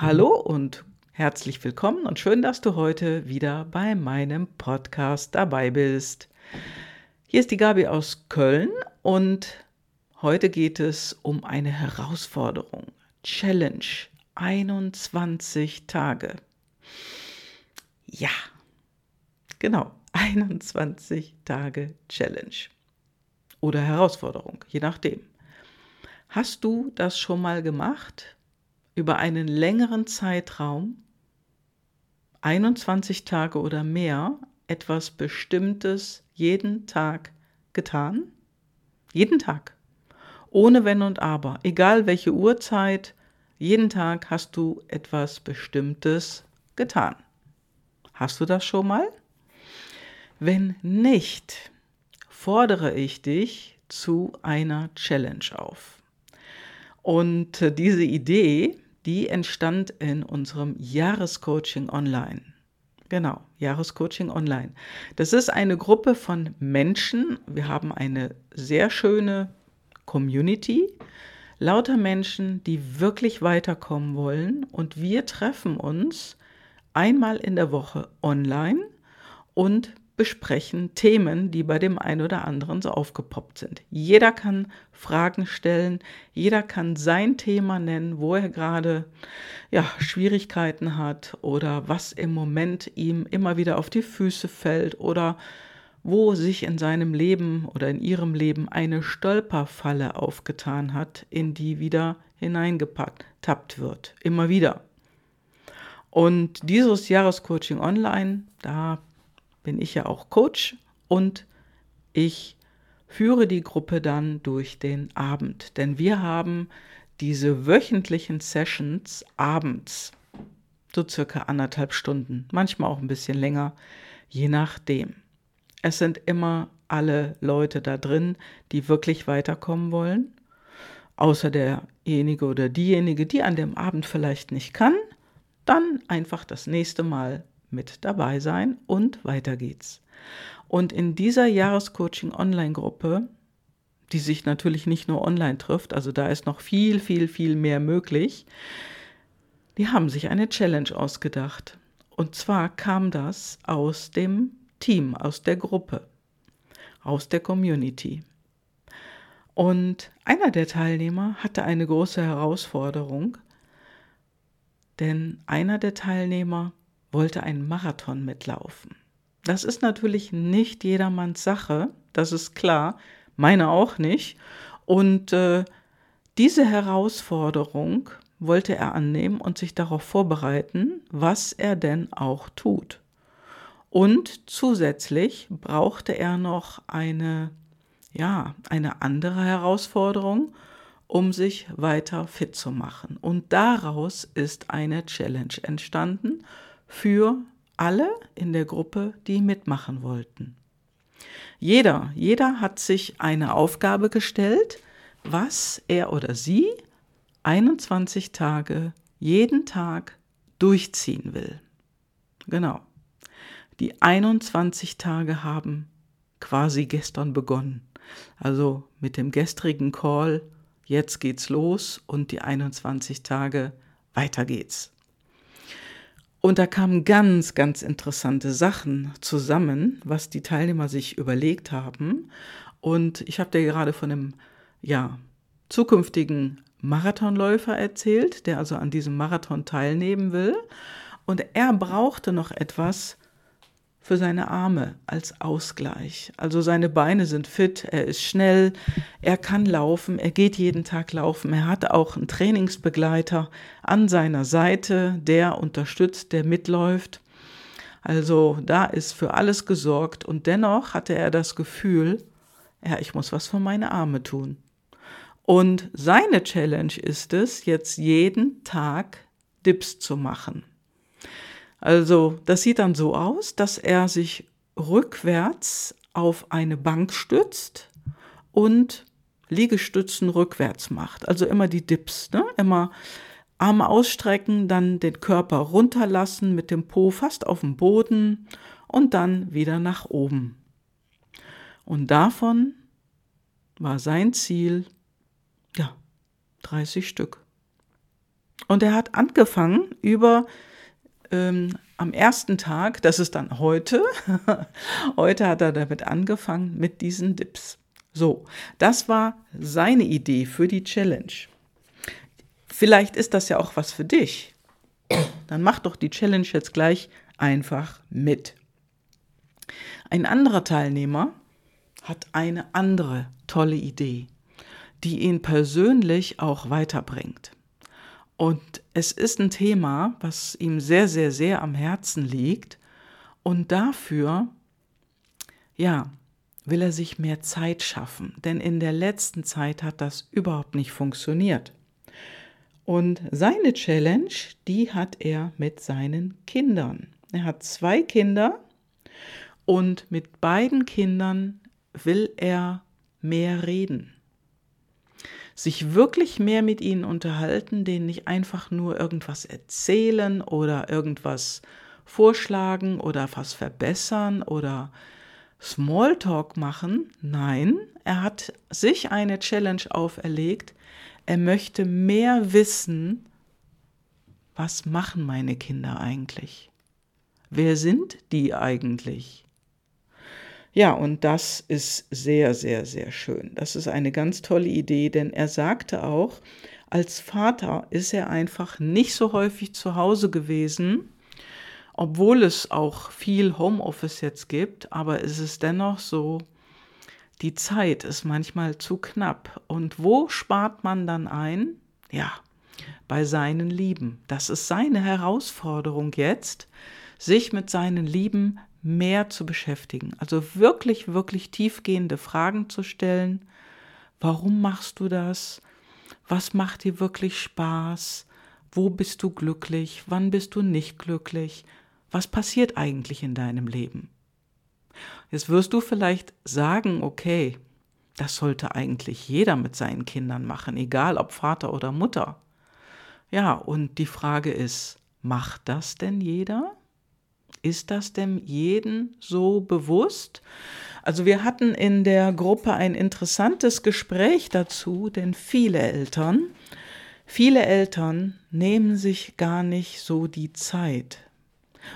Hallo und herzlich willkommen und schön, dass du heute wieder bei meinem Podcast dabei bist. Hier ist die Gabi aus Köln und heute geht es um eine Herausforderung. Challenge 21 Tage. Ja, genau, 21 Tage Challenge oder Herausforderung, je nachdem. Hast du das schon mal gemacht? Über einen längeren Zeitraum, 21 Tage oder mehr, etwas Bestimmtes jeden Tag getan? Jeden Tag. Ohne Wenn und Aber. Egal welche Uhrzeit, jeden Tag hast du etwas Bestimmtes getan. Hast du das schon mal? Wenn nicht, fordere ich dich zu einer Challenge auf. Und äh, diese Idee, die entstand in unserem Jahrescoaching Online. Genau, Jahrescoaching Online. Das ist eine Gruppe von Menschen. Wir haben eine sehr schöne Community. Lauter Menschen, die wirklich weiterkommen wollen. Und wir treffen uns einmal in der Woche online und besprechen Themen, die bei dem einen oder anderen so aufgepoppt sind. Jeder kann Fragen stellen, jeder kann sein Thema nennen, wo er gerade ja, Schwierigkeiten hat oder was im Moment ihm immer wieder auf die Füße fällt oder wo sich in seinem Leben oder in ihrem Leben eine Stolperfalle aufgetan hat, in die wieder hineingepackt wird. Immer wieder. Und dieses Jahrescoaching online, da bin ich ja auch Coach und ich führe die Gruppe dann durch den Abend. Denn wir haben diese wöchentlichen Sessions abends, so circa anderthalb Stunden, manchmal auch ein bisschen länger, je nachdem. Es sind immer alle Leute da drin, die wirklich weiterkommen wollen, außer derjenige oder diejenige, die an dem Abend vielleicht nicht kann, dann einfach das nächste Mal mit dabei sein und weiter geht's. Und in dieser Jahrescoaching Online-Gruppe, die sich natürlich nicht nur online trifft, also da ist noch viel, viel, viel mehr möglich, die haben sich eine Challenge ausgedacht. Und zwar kam das aus dem Team, aus der Gruppe, aus der Community. Und einer der Teilnehmer hatte eine große Herausforderung, denn einer der Teilnehmer wollte einen Marathon mitlaufen. Das ist natürlich nicht jedermanns Sache, das ist klar, meine auch nicht. Und äh, diese Herausforderung wollte er annehmen und sich darauf vorbereiten, was er denn auch tut. Und zusätzlich brauchte er noch eine, ja, eine andere Herausforderung, um sich weiter fit zu machen. Und daraus ist eine Challenge entstanden für alle in der Gruppe, die mitmachen wollten. Jeder, jeder hat sich eine Aufgabe gestellt, was er oder sie 21 Tage jeden Tag durchziehen will. Genau. Die 21 Tage haben quasi gestern begonnen. Also mit dem gestrigen Call, jetzt geht's los und die 21 Tage, weiter geht's. Und da kamen ganz, ganz interessante Sachen zusammen, was die Teilnehmer sich überlegt haben. Und ich habe dir gerade von einem ja, zukünftigen Marathonläufer erzählt, der also an diesem Marathon teilnehmen will. Und er brauchte noch etwas, für seine Arme als Ausgleich. Also seine Beine sind fit, er ist schnell, er kann laufen, er geht jeden Tag laufen, er hat auch einen Trainingsbegleiter an seiner Seite, der unterstützt, der mitläuft. Also da ist für alles gesorgt und dennoch hatte er das Gefühl, ja, ich muss was für meine Arme tun. Und seine Challenge ist es, jetzt jeden Tag Dips zu machen. Also das sieht dann so aus, dass er sich rückwärts auf eine Bank stützt und Liegestützen rückwärts macht. Also immer die Dips, ne? immer Arme ausstrecken, dann den Körper runterlassen mit dem Po fast auf dem Boden und dann wieder nach oben. Und davon war sein Ziel, ja, 30 Stück. Und er hat angefangen über ähm, am ersten Tag, das ist dann heute, heute hat er damit angefangen mit diesen Dips. So, das war seine Idee für die Challenge. Vielleicht ist das ja auch was für dich. Dann mach doch die Challenge jetzt gleich einfach mit. Ein anderer Teilnehmer hat eine andere tolle Idee, die ihn persönlich auch weiterbringt. Und es ist ein Thema, was ihm sehr, sehr, sehr am Herzen liegt. Und dafür, ja, will er sich mehr Zeit schaffen. Denn in der letzten Zeit hat das überhaupt nicht funktioniert. Und seine Challenge, die hat er mit seinen Kindern. Er hat zwei Kinder und mit beiden Kindern will er mehr reden sich wirklich mehr mit ihnen unterhalten, denen nicht einfach nur irgendwas erzählen oder irgendwas vorschlagen oder was verbessern oder Smalltalk machen. Nein, er hat sich eine Challenge auferlegt. Er möchte mehr wissen, was machen meine Kinder eigentlich? Wer sind die eigentlich? Ja, und das ist sehr, sehr, sehr schön. Das ist eine ganz tolle Idee, denn er sagte auch, als Vater ist er einfach nicht so häufig zu Hause gewesen, obwohl es auch viel Homeoffice jetzt gibt, aber es ist dennoch so, die Zeit ist manchmal zu knapp. Und wo spart man dann ein? Ja, bei seinen Lieben. Das ist seine Herausforderung jetzt, sich mit seinen Lieben mehr zu beschäftigen. Also wirklich, wirklich tiefgehende Fragen zu stellen. Warum machst du das? Was macht dir wirklich Spaß? Wo bist du glücklich? Wann bist du nicht glücklich? Was passiert eigentlich in deinem Leben? Jetzt wirst du vielleicht sagen, okay, das sollte eigentlich jeder mit seinen Kindern machen, egal ob Vater oder Mutter. Ja, und die Frage ist, macht das denn jeder? Ist das dem jeden so bewusst? Also wir hatten in der Gruppe ein interessantes Gespräch dazu, denn viele Eltern, viele Eltern nehmen sich gar nicht so die Zeit.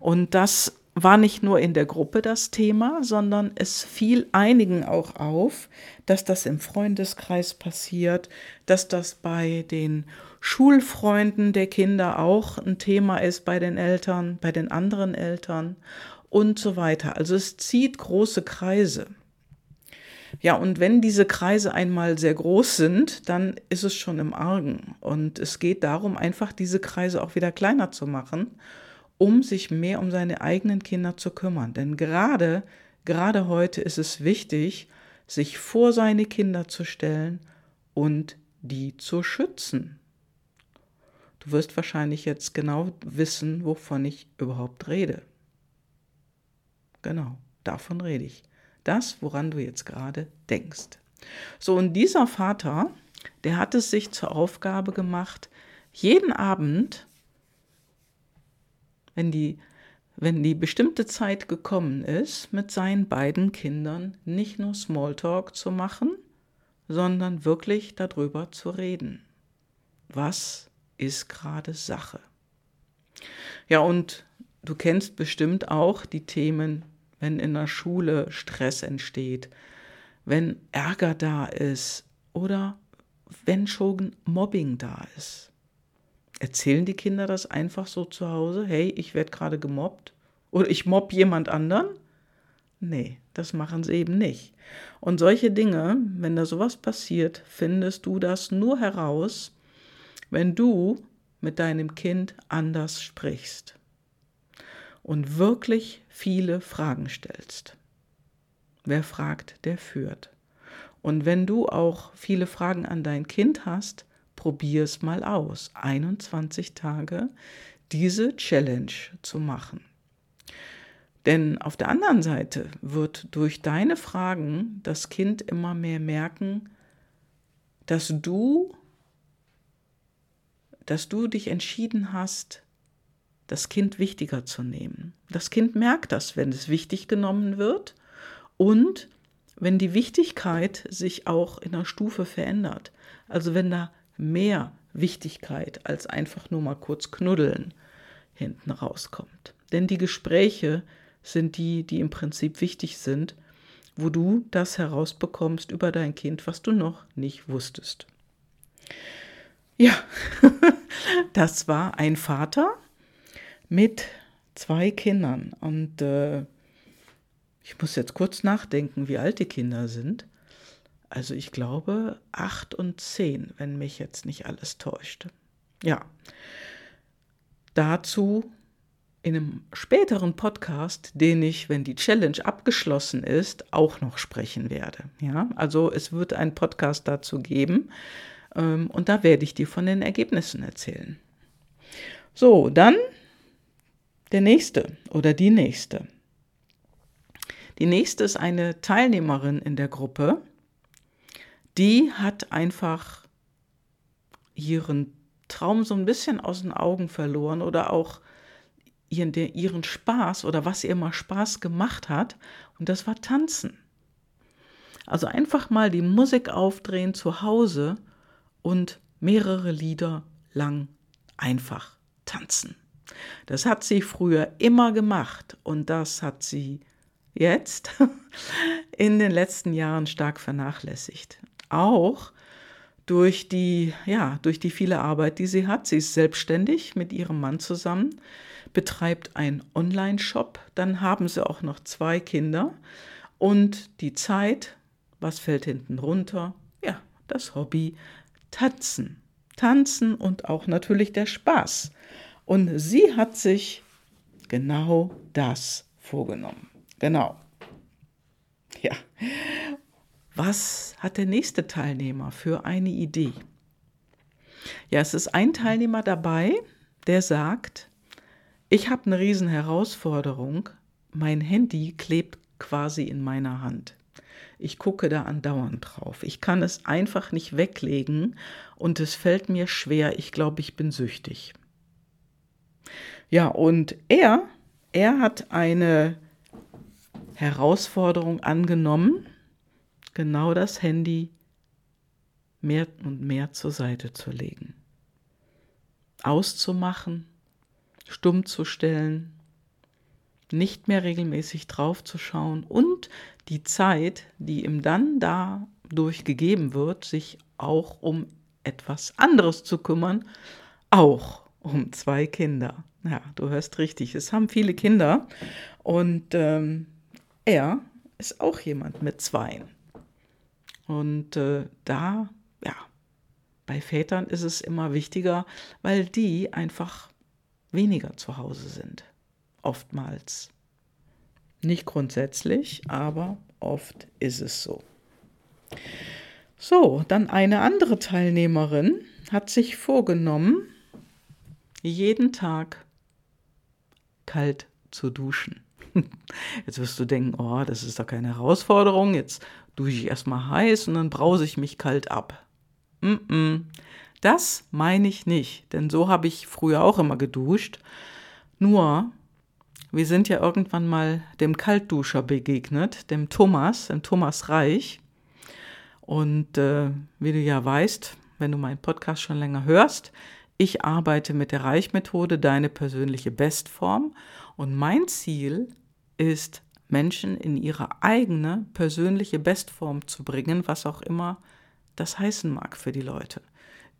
Und das war nicht nur in der Gruppe das Thema, sondern es fiel einigen auch auf, dass das im Freundeskreis passiert, dass das bei den Schulfreunden der Kinder auch ein Thema ist bei den Eltern, bei den anderen Eltern und so weiter. Also es zieht große Kreise. Ja, und wenn diese Kreise einmal sehr groß sind, dann ist es schon im Argen. Und es geht darum, einfach diese Kreise auch wieder kleiner zu machen um sich mehr um seine eigenen Kinder zu kümmern. Denn gerade, gerade heute ist es wichtig, sich vor seine Kinder zu stellen und die zu schützen. Du wirst wahrscheinlich jetzt genau wissen, wovon ich überhaupt rede. Genau, davon rede ich. Das, woran du jetzt gerade denkst. So, und dieser Vater, der hat es sich zur Aufgabe gemacht, jeden Abend wenn die, wenn die bestimmte Zeit gekommen ist, mit seinen beiden Kindern nicht nur Smalltalk zu machen, sondern wirklich darüber zu reden. Was ist gerade Sache? Ja, und du kennst bestimmt auch die Themen, wenn in der Schule Stress entsteht, wenn Ärger da ist oder wenn schon Mobbing da ist. Erzählen die Kinder das einfach so zu Hause? Hey, ich werde gerade gemobbt oder ich mobb jemand anderen? Nee, das machen sie eben nicht. Und solche Dinge, wenn da sowas passiert, findest du das nur heraus, wenn du mit deinem Kind anders sprichst und wirklich viele Fragen stellst. Wer fragt, der führt. Und wenn du auch viele Fragen an dein Kind hast, probier es mal aus, 21 Tage diese Challenge zu machen. Denn auf der anderen Seite wird durch deine Fragen das Kind immer mehr merken, dass du, dass du dich entschieden hast, das Kind wichtiger zu nehmen. Das Kind merkt das, wenn es wichtig genommen wird und wenn die Wichtigkeit sich auch in der Stufe verändert. Also wenn da mehr Wichtigkeit als einfach nur mal kurz knuddeln hinten rauskommt. Denn die Gespräche sind die, die im Prinzip wichtig sind, wo du das herausbekommst über dein Kind, was du noch nicht wusstest. Ja, das war ein Vater mit zwei Kindern. Und äh, ich muss jetzt kurz nachdenken, wie alt die Kinder sind. Also ich glaube acht und zehn, wenn mich jetzt nicht alles täuscht. Ja. Dazu in einem späteren Podcast, den ich, wenn die Challenge abgeschlossen ist, auch noch sprechen werde. Ja, also es wird einen Podcast dazu geben ähm, und da werde ich dir von den Ergebnissen erzählen. So, dann der nächste oder die nächste. Die nächste ist eine Teilnehmerin in der Gruppe, die hat einfach ihren Traum so ein bisschen aus den Augen verloren oder auch ihren, ihren Spaß oder was ihr mal Spaß gemacht hat. Und das war Tanzen. Also einfach mal die Musik aufdrehen zu Hause und mehrere Lieder lang einfach tanzen. Das hat sie früher immer gemacht und das hat sie jetzt in den letzten Jahren stark vernachlässigt. Auch durch die, ja, durch die viele Arbeit, die sie hat. Sie ist selbstständig mit ihrem Mann zusammen, betreibt einen Online-Shop, dann haben sie auch noch zwei Kinder und die Zeit, was fällt hinten runter? Ja, das Hobby Tanzen. Tanzen und auch natürlich der Spaß. Und sie hat sich genau das vorgenommen. Genau. Ja. Was hat der nächste Teilnehmer für eine Idee? Ja, es ist ein Teilnehmer dabei, der sagt, ich habe eine riesen Herausforderung, mein Handy klebt quasi in meiner Hand. Ich gucke da andauernd drauf. Ich kann es einfach nicht weglegen und es fällt mir schwer. Ich glaube, ich bin süchtig. Ja, und er, er hat eine Herausforderung angenommen, genau das Handy mehr und mehr zur Seite zu legen. Auszumachen, stumm zu stellen, nicht mehr regelmäßig drauf zu schauen und die Zeit, die ihm dann dadurch gegeben wird, sich auch um etwas anderes zu kümmern, auch um zwei Kinder. Ja, du hörst richtig, es haben viele Kinder und ähm, er ist auch jemand mit Zweien. Und äh, da, ja, bei Vätern ist es immer wichtiger, weil die einfach weniger zu Hause sind. Oftmals. Nicht grundsätzlich, aber oft ist es so. So, dann eine andere Teilnehmerin hat sich vorgenommen, jeden Tag kalt zu duschen. Jetzt wirst du denken, oh, das ist doch keine Herausforderung. Jetzt dusche ich erstmal heiß und dann brause ich mich kalt ab. Mm -mm. Das meine ich nicht, denn so habe ich früher auch immer geduscht. Nur, wir sind ja irgendwann mal dem Kaltduscher begegnet, dem Thomas, dem Thomas Reich. Und äh, wie du ja weißt, wenn du meinen Podcast schon länger hörst, ich arbeite mit der Reichmethode, deine persönliche Bestform. Und mein Ziel ist, Menschen in ihre eigene persönliche Bestform zu bringen, was auch immer das heißen mag für die Leute.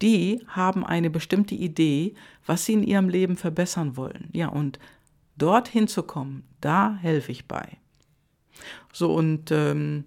Die haben eine bestimmte Idee, was sie in ihrem Leben verbessern wollen. Ja, und dorthin zu kommen, da helfe ich bei. So, und ähm,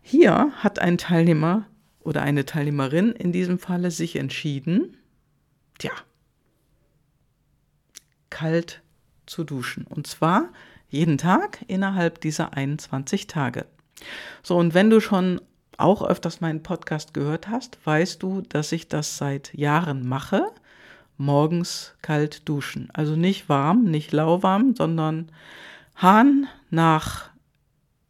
hier hat ein Teilnehmer oder eine Teilnehmerin in diesem Falle sich entschieden, tja, kalt zu duschen. Und zwar jeden Tag innerhalb dieser 21 Tage. So, und wenn du schon auch öfters meinen Podcast gehört hast, weißt du, dass ich das seit Jahren mache. Morgens kalt duschen. Also nicht warm, nicht lauwarm, sondern Hahn nach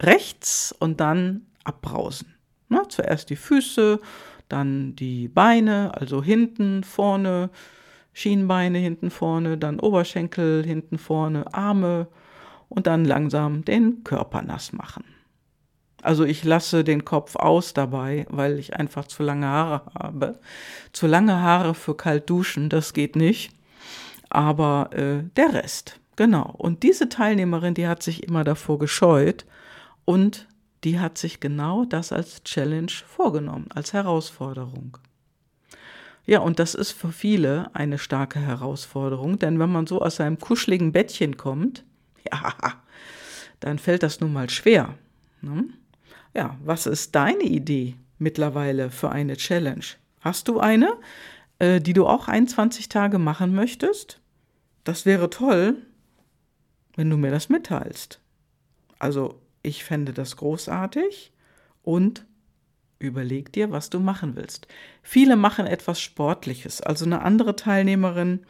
rechts und dann abbrausen. Na, zuerst die Füße, dann die Beine, also hinten, vorne, Schienbeine hinten vorne, dann Oberschenkel hinten vorne, Arme und dann langsam den Körper nass machen. Also ich lasse den Kopf aus dabei, weil ich einfach zu lange Haare habe. Zu lange Haare für kalt duschen, das geht nicht. Aber äh, der Rest, genau. Und diese Teilnehmerin, die hat sich immer davor gescheut und die hat sich genau das als Challenge vorgenommen, als Herausforderung. Ja, und das ist für viele eine starke Herausforderung, denn wenn man so aus seinem kuscheligen Bettchen kommt, ja, dann fällt das nun mal schwer. Ne? Ja, was ist deine Idee mittlerweile für eine Challenge? Hast du eine, äh, die du auch 21 Tage machen möchtest? Das wäre toll, wenn du mir das mitteilst. Also, ich fände das großartig und überleg dir, was du machen willst. Viele machen etwas Sportliches. Also eine andere Teilnehmerin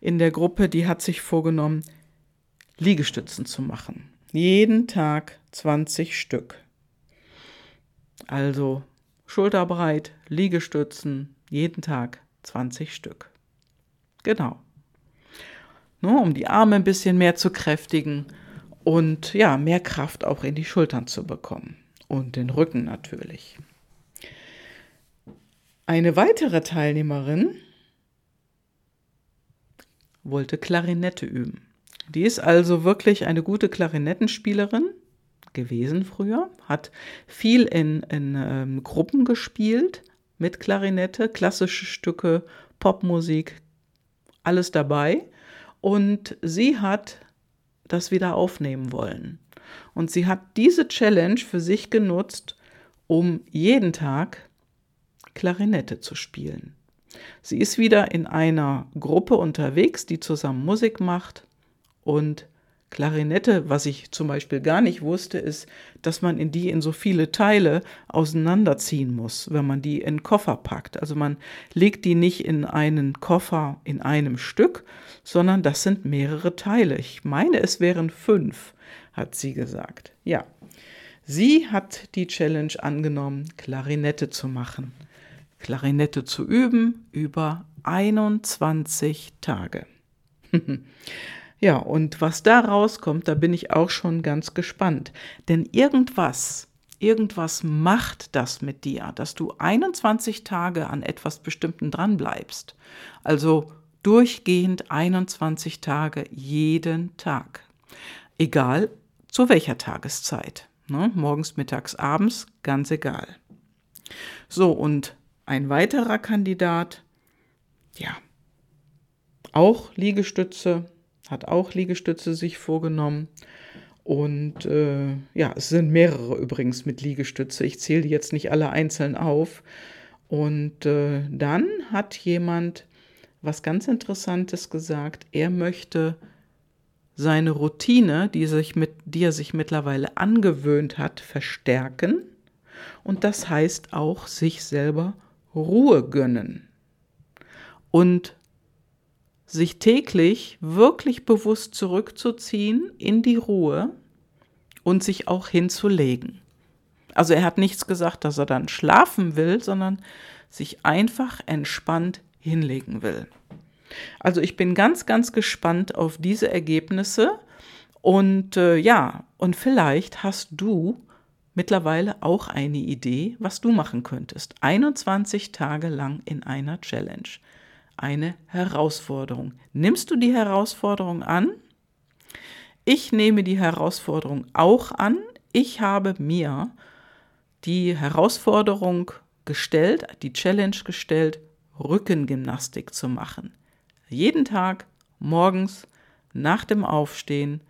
in der Gruppe, die hat sich vorgenommen, Liegestützen zu machen. Jeden Tag 20 Stück. Also schulterbreit, Liegestützen, jeden Tag 20 Stück. Genau. Nur um die Arme ein bisschen mehr zu kräftigen und ja, mehr Kraft auch in die Schultern zu bekommen. Und den Rücken natürlich. Eine weitere Teilnehmerin wollte Klarinette üben. Die ist also wirklich eine gute Klarinettenspielerin gewesen früher, hat viel in, in ähm, Gruppen gespielt mit Klarinette, klassische Stücke, Popmusik, alles dabei. Und sie hat das wieder aufnehmen wollen. Und sie hat diese Challenge für sich genutzt, um jeden Tag Klarinette zu spielen. Sie ist wieder in einer Gruppe unterwegs, die zusammen Musik macht und Klarinette, was ich zum Beispiel gar nicht wusste, ist, dass man in die in so viele Teile auseinanderziehen muss, wenn man die in Koffer packt. Also man legt die nicht in einen Koffer in einem Stück, sondern das sind mehrere Teile. Ich meine, es wären fünf, hat sie gesagt. Ja, sie hat die Challenge angenommen, Klarinette zu machen. Klarinette zu üben über 21 Tage. Ja, und was da rauskommt, da bin ich auch schon ganz gespannt. Denn irgendwas, irgendwas macht das mit dir, dass du 21 Tage an etwas Bestimmten dranbleibst. Also durchgehend 21 Tage jeden Tag. Egal zu welcher Tageszeit. Ne? Morgens, mittags, abends, ganz egal. So, und ein weiterer Kandidat, ja, auch Liegestütze, hat auch Liegestütze sich vorgenommen. Und äh, ja, es sind mehrere übrigens mit Liegestütze. Ich zähle die jetzt nicht alle einzeln auf. Und äh, dann hat jemand was ganz Interessantes gesagt. Er möchte seine Routine, die, sich mit, die er sich mittlerweile angewöhnt hat, verstärken. Und das heißt auch sich selber Ruhe gönnen. Und sich täglich wirklich bewusst zurückzuziehen in die Ruhe und sich auch hinzulegen. Also er hat nichts gesagt, dass er dann schlafen will, sondern sich einfach entspannt hinlegen will. Also ich bin ganz, ganz gespannt auf diese Ergebnisse und äh, ja, und vielleicht hast du mittlerweile auch eine Idee, was du machen könntest. 21 Tage lang in einer Challenge eine Herausforderung. Nimmst du die Herausforderung an? Ich nehme die Herausforderung auch an. Ich habe mir die Herausforderung gestellt, die Challenge gestellt, Rückengymnastik zu machen. Jeden Tag morgens nach dem Aufstehen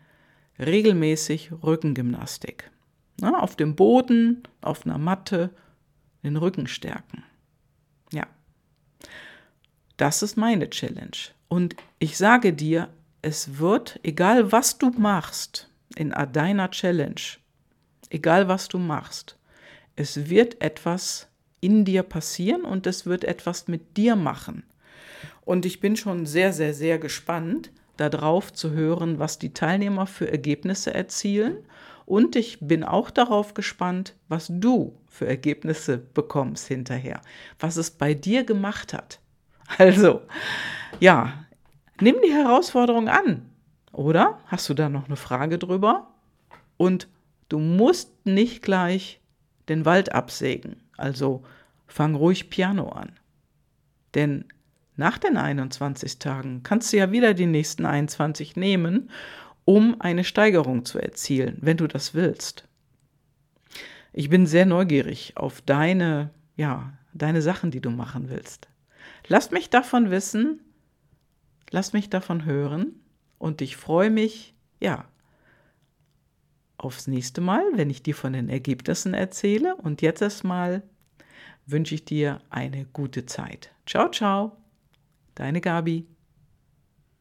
regelmäßig Rückengymnastik. Na, auf dem Boden, auf einer Matte, den Rücken stärken. Ja. Das ist meine Challenge. Und ich sage dir, es wird, egal was du machst in deiner Challenge, egal was du machst, es wird etwas in dir passieren und es wird etwas mit dir machen. Und ich bin schon sehr, sehr, sehr gespannt, darauf zu hören, was die Teilnehmer für Ergebnisse erzielen. Und ich bin auch darauf gespannt, was du für Ergebnisse bekommst hinterher, was es bei dir gemacht hat. Also, ja, nimm die Herausforderung an. Oder hast du da noch eine Frage drüber? Und du musst nicht gleich den Wald absägen, also fang ruhig Piano an. Denn nach den 21 Tagen kannst du ja wieder die nächsten 21 nehmen, um eine Steigerung zu erzielen, wenn du das willst. Ich bin sehr neugierig auf deine, ja, deine Sachen, die du machen willst. Lass mich davon wissen, lass mich davon hören und ich freue mich, ja, aufs nächste Mal, wenn ich dir von den Ergebnissen erzähle. Und jetzt erstmal wünsche ich dir eine gute Zeit. Ciao, ciao, deine Gabi.